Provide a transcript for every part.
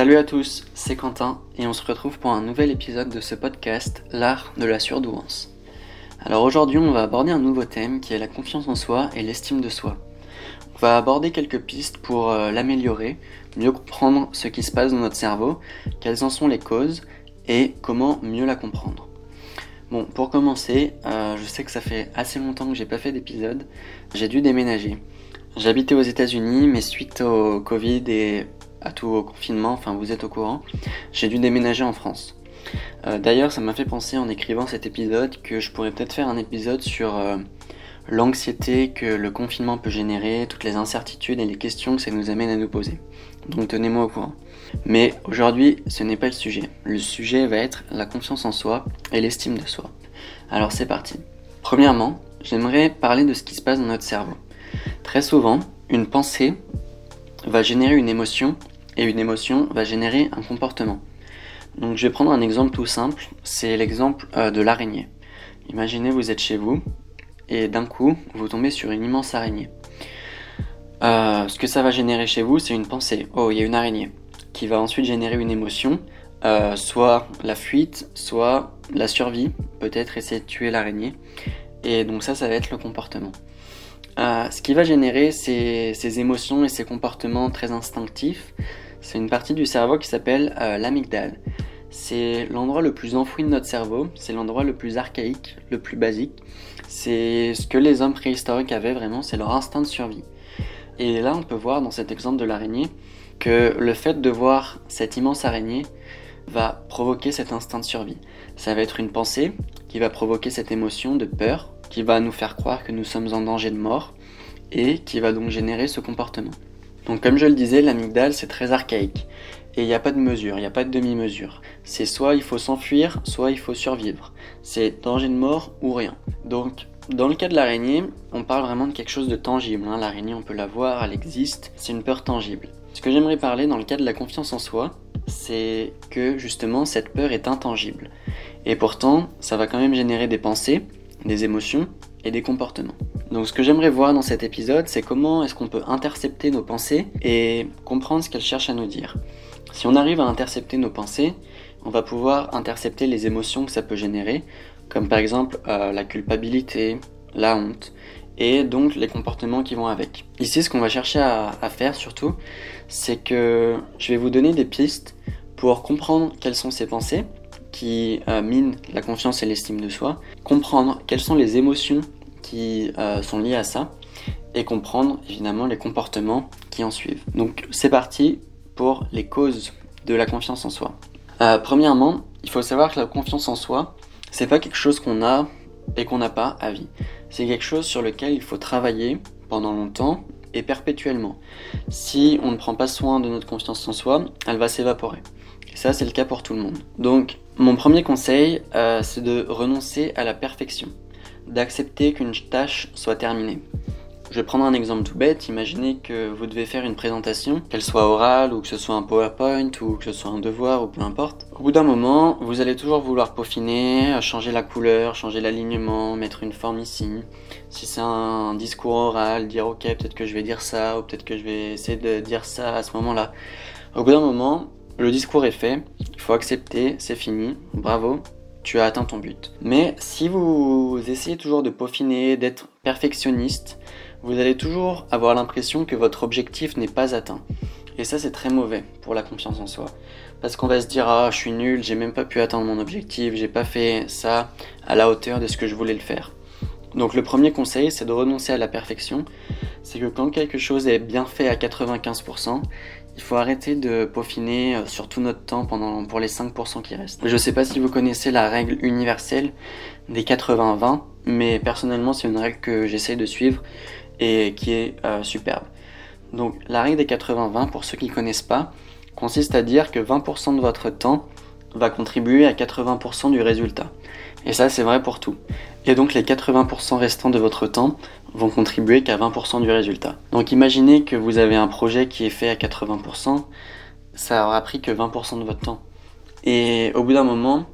Salut à tous, c'est Quentin et on se retrouve pour un nouvel épisode de ce podcast, l'art de la surdouance. Alors aujourd'hui on va aborder un nouveau thème qui est la confiance en soi et l'estime de soi. On va aborder quelques pistes pour euh, l'améliorer, mieux comprendre ce qui se passe dans notre cerveau, quelles en sont les causes et comment mieux la comprendre. Bon, pour commencer, euh, je sais que ça fait assez longtemps que j'ai pas fait d'épisode, j'ai dû déménager. J'habitais aux États-Unis, mais suite au Covid et à tout au confinement, enfin vous êtes au courant, j'ai dû déménager en France. Euh, d'ailleurs, ça m'a fait penser en écrivant cet épisode que je pourrais peut-être faire un épisode sur euh, l'anxiété que le confinement peut générer, toutes les incertitudes et les questions que ça nous amène à nous poser. Donc tenez-moi au courant. Mais aujourd'hui, ce n'est pas le sujet. Le sujet va être la confiance en soi et l'estime de soi. Alors c'est parti. Premièrement, j'aimerais parler de ce qui se passe dans notre cerveau. Très souvent, une pensée va générer une émotion et une émotion va générer un comportement. Donc je vais prendre un exemple tout simple, c'est l'exemple euh, de l'araignée. Imaginez vous êtes chez vous et d'un coup vous tombez sur une immense araignée. Euh, ce que ça va générer chez vous, c'est une pensée. Oh, il y a une araignée. Qui va ensuite générer une émotion, euh, soit la fuite, soit la survie, peut-être essayer de tuer l'araignée. Et donc ça, ça va être le comportement. Ce qui va générer ces, émotions et ces comportements très instinctifs, c'est une partie du cerveau qui s'appelle euh, l'amygdale. C'est l'endroit le plus enfoui de notre cerveau, c'est l'endroit le plus archaïque, le plus basique. C'est ce que les hommes préhistoriques avaient vraiment, c'est leur instinct de survie. Et là, on peut voir dans cet exemple de l'araignée que le fait de voir cette immense araignée va provoquer cet instinct de survie. Ça va être une pensée qui va provoquer cette émotion de peur, qui va nous faire croire que nous sommes en danger de mort et qui va donc générer ce comportement. Donc comme je le disais, l'amygdale c'est très archaïque et il n'y a pas de mesure, il n'y a pas de demi-mesure. C'est soit il faut s'enfuir, soit il faut survivre. C'est danger de mort ou rien. Donc dans le cas de l'araignée, on parle vraiment de quelque chose de tangible. Hein. L'araignée, on peut la voir, elle existe, c'est une peur tangible. Ce que j'aimerais parler dans le cas de la confiance en soi, c'est que justement cette peur est intangible. Et pourtant, ça va quand même générer des pensées, des émotions et des comportements. Donc ce que j'aimerais voir dans cet épisode, c'est comment est-ce qu'on peut intercepter nos pensées et comprendre ce qu'elles cherchent à nous dire. Si on arrive à intercepter nos pensées, on va pouvoir intercepter les émotions que ça peut générer, comme par exemple euh, la culpabilité, la honte, et donc les comportements qui vont avec. Ici, ce qu'on va chercher à, faire surtout, c'est que je vais vous donner des pistes pour comprendre quelles sont ces pensées qui euh, mine la confiance et l'estime de soi, comprendre quelles sont les émotions qui euh, sont liées à ça et comprendre évidemment les comportements qui en suivent. Donc c'est parti pour les causes de la confiance en soi. Euh, premièrement, il faut savoir que la confiance en soi, c'est pas quelque chose qu'on a et qu'on n'a pas à vie. C'est quelque chose sur lequel il faut travailler pendant longtemps et perpétuellement. Si on ne prend pas soin de notre confiance en soi, elle va s'évaporer. Et ça, c'est le cas pour tout le monde. Donc, mon premier conseil, euh, c'est de renoncer à la perfection, d'accepter qu'une tâche soit terminée. Je vais prendre un exemple tout bête. Imaginez que vous devez faire une présentation, qu'elle soit orale ou que ce soit un PowerPoint ou que ce soit un devoir ou peu importe. Au bout d'un moment, vous allez toujours vouloir peaufiner, changer la couleur, changer l'alignement, mettre une forme ici. Si c'est un discours oral, dire ok, peut-être que je vais dire ça ou peut-être que je vais essayer de dire ça à ce moment-là. Au bout d'un moment, le discours est fait, il faut accepter, c'est fini, bravo, tu as atteint ton but. Mais si vous essayez toujours de peaufiner, d'être perfectionniste, vous allez toujours avoir l'impression que votre objectif n'est pas atteint. Et ça, c'est très mauvais pour la confiance en soi. Parce qu'on va se dire, ah, je suis nul, j'ai même pas pu atteindre mon objectif, j'ai pas fait ça à la hauteur de ce que je voulais le faire. Donc le premier conseil, c'est de renoncer à la perfection. C'est que quand quelque chose est bien fait à 95%, il faut arrêter de peaufiner euh, sur tout notre temps pendant, pour les 5% qui restent. Je ne sais pas si vous connaissez la règle universelle des 80-20, mais personnellement c'est une règle que j'essaye de suivre et qui est euh, superbe. Donc la règle des 80-20, pour ceux qui ne connaissent pas, consiste à dire que 20% de votre temps va contribuer à 80% du résultat. Et ça c'est vrai pour tout. Et donc les 80% restants de votre temps vont contribuer qu'à 20% du résultat. Donc imaginez que vous avez un projet qui est fait à 80%, ça aura pris que 20% de votre temps. Et au bout d'un moment,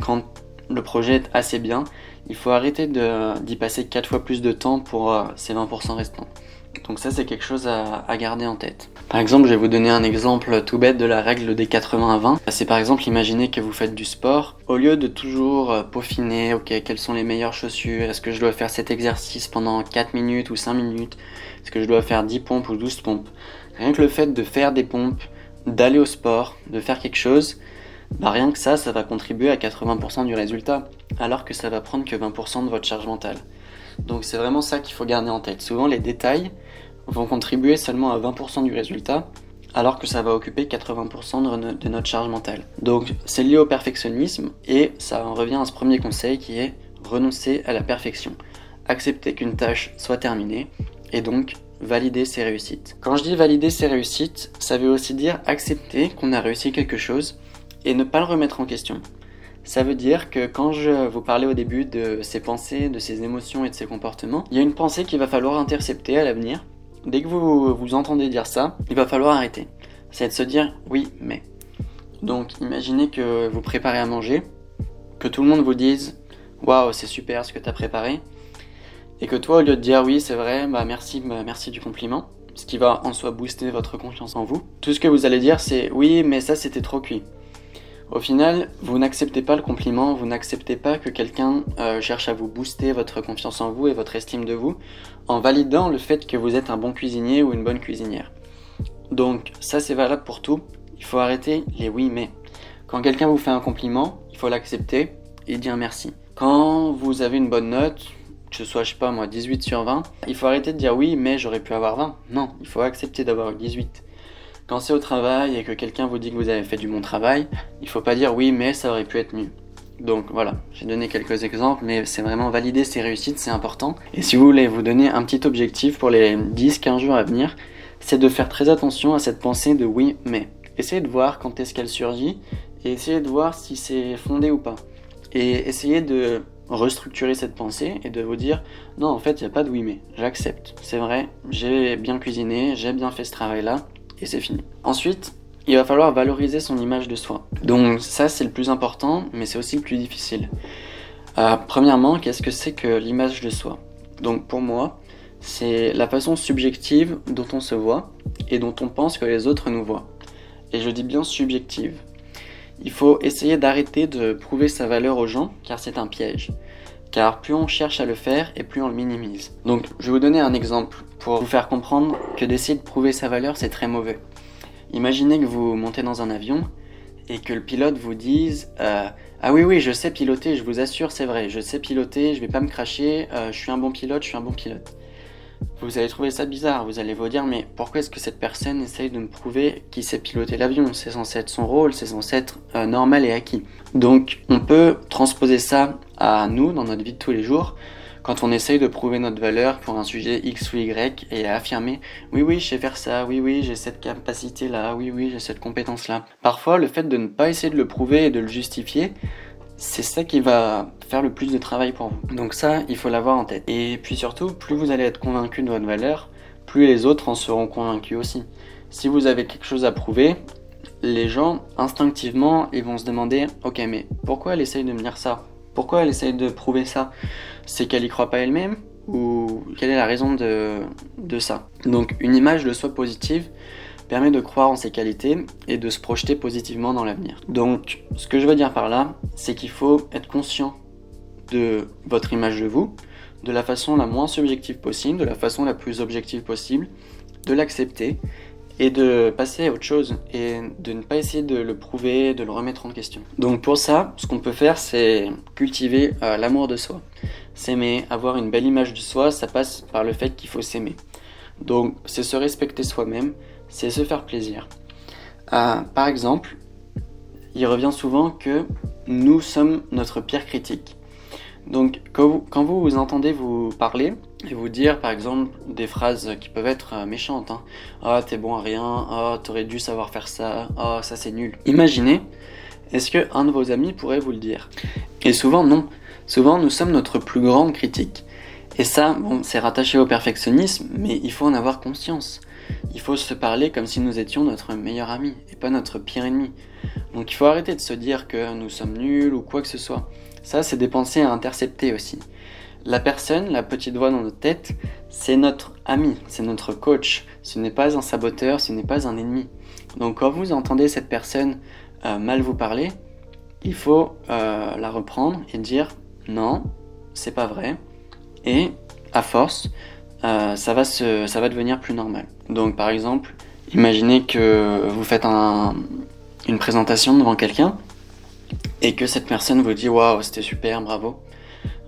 quand le projet est assez bien, il faut arrêter d'y passer 4 fois plus de temps pour euh, ces 20% restants. Donc ça, c'est quelque chose à, garder en tête. Par exemple, je vais vous donner un exemple tout bête de la règle des 80 à 20. C'est par exemple, imaginez que vous faites du sport. Au lieu de toujours euh, peaufiner, ok, quelles sont les meilleures chaussures Est-ce que je dois faire cet exercice pendant 4 minutes ou 5 minutes? Est-ce que je dois faire 10 pompes ou 12 pompes? Rien que le fait de faire des pompes, d'aller au sport, de faire quelque chose, bah rien que ça, ça va contribuer à 80% du résultat, alors que ça va prendre que 20% de votre charge mentale. Donc c'est vraiment ça qu'il faut garder en tête. Souvent les détails vont contribuer seulement à 20% du résultat, alors que ça va occuper 80% de notre charge mentale. Donc c'est lié au perfectionnisme et ça en revient à ce premier conseil qui est renoncer à la perfection. Accepter qu'une tâche soit terminée et donc valider ses réussites. Quand je dis valider ses réussites, ça veut aussi dire accepter qu'on a réussi quelque chose et ne pas le remettre en question. Ça veut dire que quand je vous parlais au début de ses pensées, de ses émotions et de ses comportements, il y a une pensée qu'il va falloir intercepter à l'avenir. Dès que vous vous entendez dire ça, il va falloir arrêter. C'est de se dire oui, mais. Donc imaginez que vous préparez à manger, que tout le monde vous dise waouh, c'est super ce que tu as préparé, et que toi, au lieu de dire oui, c'est vrai, bah merci, bah, merci du compliment, ce qui va en soi booster votre confiance en vous, tout ce que vous allez dire c'est oui, mais ça c'était trop cuit. Au final, vous n'acceptez pas le compliment, vous n'acceptez pas que quelqu'un euh, cherche à vous booster votre confiance en vous et votre estime de vous en validant le fait que vous êtes un bon cuisinier ou une bonne cuisinière. Donc ça c'est valable pour tout, il faut arrêter les oui mais. Quand quelqu'un vous fait un compliment, il faut l'accepter et dire merci. Quand vous avez une bonne note, que ce soit, je sais pas moi, 18 sur 20, il faut arrêter de dire oui, mais j'aurais pu avoir 20. Non, il faut accepter d'avoir eu 18. Quand c'est au travail et que quelqu'un vous dit que vous avez fait du bon travail, il faut pas dire oui, mais ça aurait pu être mieux. Donc voilà, j'ai donné quelques exemples, mais c'est vraiment valider ses réussites, c'est important. Et si vous voulez vous donner un petit objectif pour les 10-15 jours à venir, c'est de faire très attention à cette pensée de oui, mais. Essayez de voir quand est-ce qu'elle surgit et essayez de voir si c'est fondé ou pas. Et essayez de restructurer cette pensée et de vous dire non en fait il n'y a pas de oui mais j'accepte c'est vrai j'ai bien cuisiné j'ai bien fait ce travail là et c'est fini. Ensuite il va falloir valoriser son image de soi. Donc ça c'est le plus important mais c'est aussi le plus difficile. Euh, premièrement qu'est-ce que c'est que l'image de soi? Donc pour moi c'est la façon subjective dont on se voit et dont on pense que les autres nous voient. Et je dis bien subjective. Il faut essayer d'arrêter de prouver sa valeur aux gens, car c'est un piège. Car plus on cherche à le faire, et plus on le minimise. Donc, je vais vous donner un exemple pour vous faire comprendre que d'essayer de prouver sa valeur, c'est très mauvais. Imaginez que vous montez dans un avion et que le pilote vous dise euh, Ah oui, oui, je sais piloter, je vous assure, c'est vrai, je sais piloter, je vais pas me cracher, euh, je suis un bon pilote, je suis un bon pilote vous allez trouver ça bizarre, vous allez vous dire mais pourquoi est-ce que cette personne essaye de me prouver qu'il sait piloter l'avion? C'est censé être son rôle, c'est censé être euh, normal et acquis. Donc on peut transposer ça à nous dans notre vie de tous les jours quand on essaye de prouver notre valeur pour un sujet X ou Y et affirmer oui oui je sais faire ça, oui oui j'ai cette capacité là, oui oui j'ai cette compétence là. Parfois le fait de ne pas essayer de le prouver et de le justifier, c'est ça qui va faire le plus de travail pour vous. Donc ça, il faut l'avoir en tête. Et puis surtout, plus vous allez être convaincu de votre valeur, plus les autres en seront convaincus aussi. Si vous avez quelque chose à prouver, les gens, instinctivement, ils vont se demander, ok, mais pourquoi elle essaye de me dire ça? Pourquoi elle essaye de prouver ça? C'est qu'elle y croit pas elle-même Ou quelle est la raison de, de ça? Donc une image de soi positive, permet de croire en ses qualités et de se projeter positivement dans l'avenir. Donc, ce que je veux dire par là, c'est qu'il faut être conscient de votre image de vous, de la façon la moins subjective possible, de la façon la plus objective possible, de l'accepter et de passer à autre chose et de ne pas essayer de le prouver, de le remettre en question. Donc pour ça, ce qu'on peut faire, c'est cultiver euh, l'amour de soi. S'aimer, avoir une belle image de soi, ça passe par le fait qu'il faut s'aimer. Donc c'est se respecter soi-même, c'est se faire plaisir. Euh, par exemple, il revient souvent que nous sommes notre pire critique. Donc quand vous, vous, entendez vous parler et vous dire par exemple des phrases qui peuvent être euh, méchantes, hein, ah t'es bon à rien, ah t'aurais dû savoir faire ça, ah ça c'est nul. Imaginez, est-ce que un de vos amis pourrait vous le dire? Et souvent non. Souvent nous sommes notre plus grande critique. Et ça, bon, c'est rattaché au perfectionnisme, mais il faut en avoir conscience. Il faut se parler comme si nous étions notre meilleur ami et pas notre pire ennemi. Donc il faut arrêter de se dire que nous sommes nuls ou quoi que ce soit. Ça, c'est des pensées à intercepter aussi. La personne, la petite voix dans notre tête, c'est notre ami, c'est notre coach. Ce n'est pas un saboteur, ce n'est pas un ennemi. Donc quand vous entendez cette personne euh, mal vous parler, il faut euh, la reprendre et dire non, c'est pas vrai. Et à force, euh, ça, va se, ça va devenir plus normal. Donc par exemple, imaginez que vous faites une présentation devant quelqu'un et que cette personne vous dit waouh, c'était super, bravo.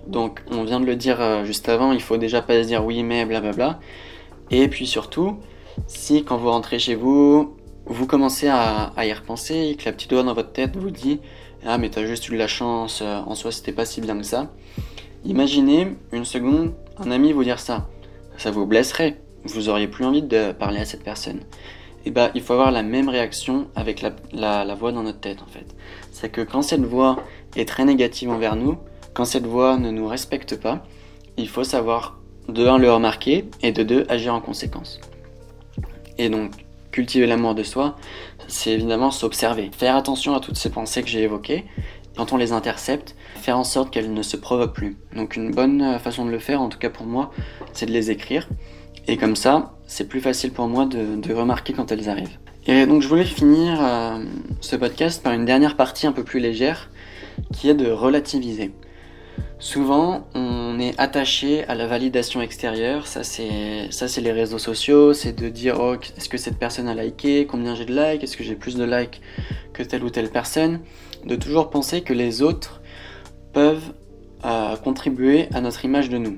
Donc on vient de le dire euh, juste avant, il faut déjà pas se dire oui mais blablabla. Et puis surtout, si quand vous rentrez chez vous, vous commencez à, y repenser que la petite doigt dans votre tête vous dit ah mais t'as juste eu de la chance, euh, en soi c'était pas si bien que ça. Imaginez une seconde un ami vous dire ça, ça vous blesserait, vous auriez plus envie de parler à cette personne. Et eh bah ben, il faut avoir la même réaction avec la, la voix dans notre tête en fait. C'est que quand cette voix est très négative envers nous, quand cette voix ne nous respecte pas, il faut savoir de un le remarquer et de deux agir en conséquence. Et donc cultiver l'amour de soi, c'est évidemment s'observer, faire attention à toutes ces pensées que j'ai évoquées, quand on les intercepte, faire en sorte qu'elles ne se provoquent plus. Donc une bonne euh, façon de le faire, en tout cas pour moi, c'est de les écrire. Et comme ça, c'est plus facile pour moi de, remarquer quand elles arrivent. Et donc je voulais finir euh, ce podcast par une dernière partie un peu plus légère, qui est de relativiser. Souvent, on est attaché à la validation extérieure. Ça, c'est les réseaux sociaux. C'est de dire, oh, est-ce que cette personne a liké? Combien j'ai de likes? Est-ce que j'ai plus de likes que telle ou telle personne? De toujours penser que les autres peuvent euh, contribuer à notre image de nous.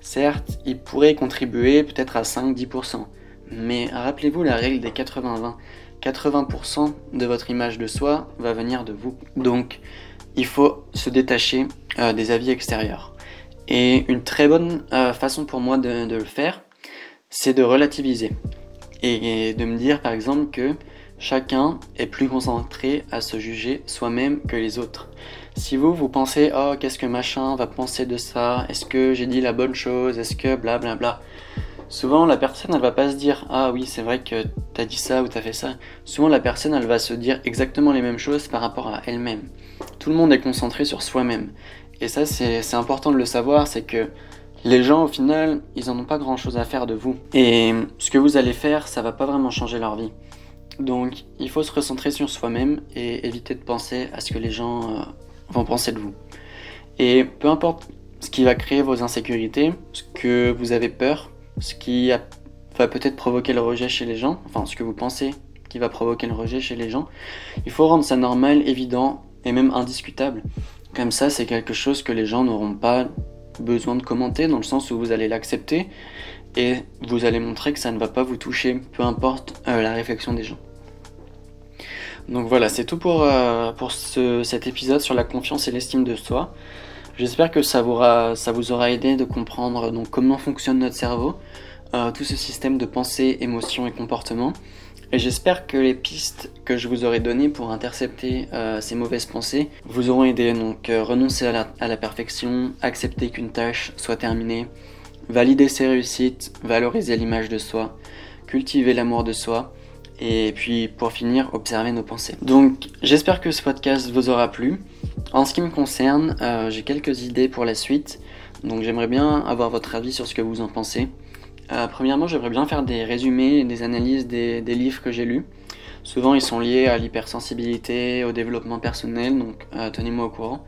Certes, ils pourraient contribuer peut-être à 5-10%. Mais rappelez-vous la règle des 80-20. 80% de votre image de soi va venir de vous. Donc, il faut se détacher euh, des avis extérieurs. Et une très bonne euh, façon pour moi de, le faire, c'est de relativiser. Et, de me dire par exemple que chacun est plus concentré à se juger soi-même que les autres. Si vous, vous pensez, oh, qu'est-ce que machin va penser de ça? Est-ce que j'ai dit la bonne chose? Est-ce que blablabla bla, bla? Souvent, la personne, elle va pas se dire Ah oui, c'est vrai que t'as dit ça ou t'as fait ça. Souvent, la personne, elle va se dire exactement les mêmes choses par rapport à elle-même. Tout le monde est concentré sur soi-même. Et ça, c'est important de le savoir c'est que les gens, au final, ils en ont pas grand chose à faire de vous. Et ce que vous allez faire, ça va pas vraiment changer leur vie. Donc, il faut se recentrer sur soi-même et éviter de penser à ce que les gens euh, vont penser de vous. Et peu importe ce qui va créer vos insécurités, ce que vous avez peur, ce qui va peut-être provoquer le rejet chez les gens, enfin ce que vous pensez qui va provoquer le rejet chez les gens, il faut rendre ça normal, évident et même indiscutable. Comme ça, c'est quelque chose que les gens n'auront pas besoin de commenter, dans le sens où vous allez l'accepter et vous allez montrer que ça ne va pas vous toucher, peu importe euh, la réflexion des gens. Donc voilà, c'est tout pour, euh, pour cet épisode sur la confiance et l'estime de soi. J'espère que ça vous, aura, ça vous aura aidé de comprendre donc, comment fonctionne notre cerveau, euh, tout ce système de pensée, émotions et comportements. Et j'espère que les pistes que je vous aurai données pour intercepter euh, ces mauvaises pensées vous auront aidé. Donc euh, renoncer à la, perfection, accepter qu'une tâche soit terminée, valider ses réussites, valoriser l'image de soi, cultiver l'amour de soi, et puis pour finir, observer nos pensées. Donc j'espère que ce podcast vous aura plu. En ce qui me concerne, euh, j'ai quelques idées pour la suite, donc j'aimerais bien avoir votre avis sur ce que vous en pensez. Euh, premièrement, j'aimerais bien faire des résumés et des analyses des, livres que j'ai lus. Souvent, ils sont liés à l'hypersensibilité, au développement personnel, donc euh, tenez-moi au courant.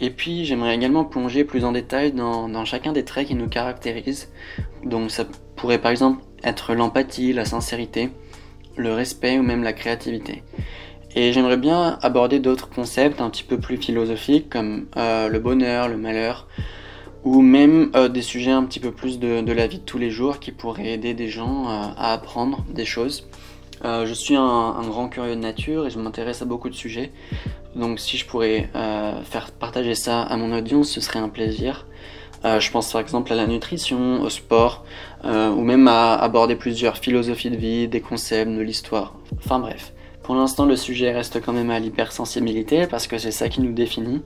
Et puis, j'aimerais également plonger plus en détail dans, chacun des traits qui nous caractérisent. Donc, ça pourrait par exemple être l'empathie, la sincérité, le respect ou même la créativité. Et j'aimerais bien aborder d'autres concepts un petit peu plus philosophiques comme euh, le bonheur, le malheur, ou même euh, des sujets un petit peu plus de, la vie de tous les jours qui pourraient aider des gens euh, à apprendre des choses. je suis un, grand curieux de nature et je m'intéresse à beaucoup de sujets. Donc si je pourrais faire partager ça à mon audience, ce serait un plaisir. je pense par exemple à la nutrition, au sport, ou même à aborder plusieurs philosophies de vie, des concepts, de l'histoire. Enfin bref. Pour l'instant, le sujet reste quand même à l'hypersensibilité parce que c'est ça qui nous définit.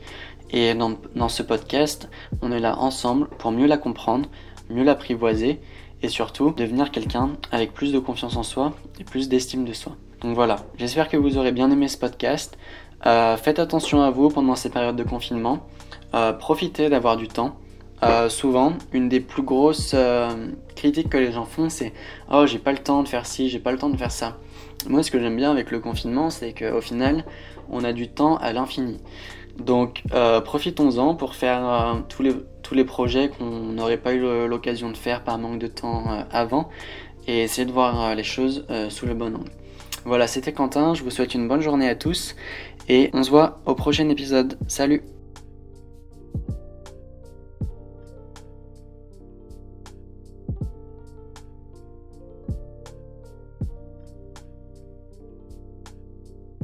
Et dans, ce podcast, on est là ensemble pour mieux la comprendre, mieux l'apprivoiser et surtout devenir quelqu'un avec plus de confiance en soi et plus d'estime de soi. Donc voilà, j'espère que vous aurez bien aimé ce podcast. Euh, faites attention à vous pendant ces périodes de confinement. Euh, profitez d'avoir du temps. euh, souvent, une des plus grosses critiques que les gens font, c'est Oh, j'ai pas le temps de faire ci, j'ai pas le temps de faire ça. Moi, ce que j'aime bien avec le confinement, c'est qu'au final, on a du temps à l'infini. Donc, euh, profitons-en pour faire tous, les, tous les projets qu'on n'aurait pas eu l'occasion de faire par manque de temps avant et essayer de voir les choses sous le bon angle. Voilà, c'était Quentin, je vous souhaite une bonne journée à tous et on se voit au prochain épisode. Salut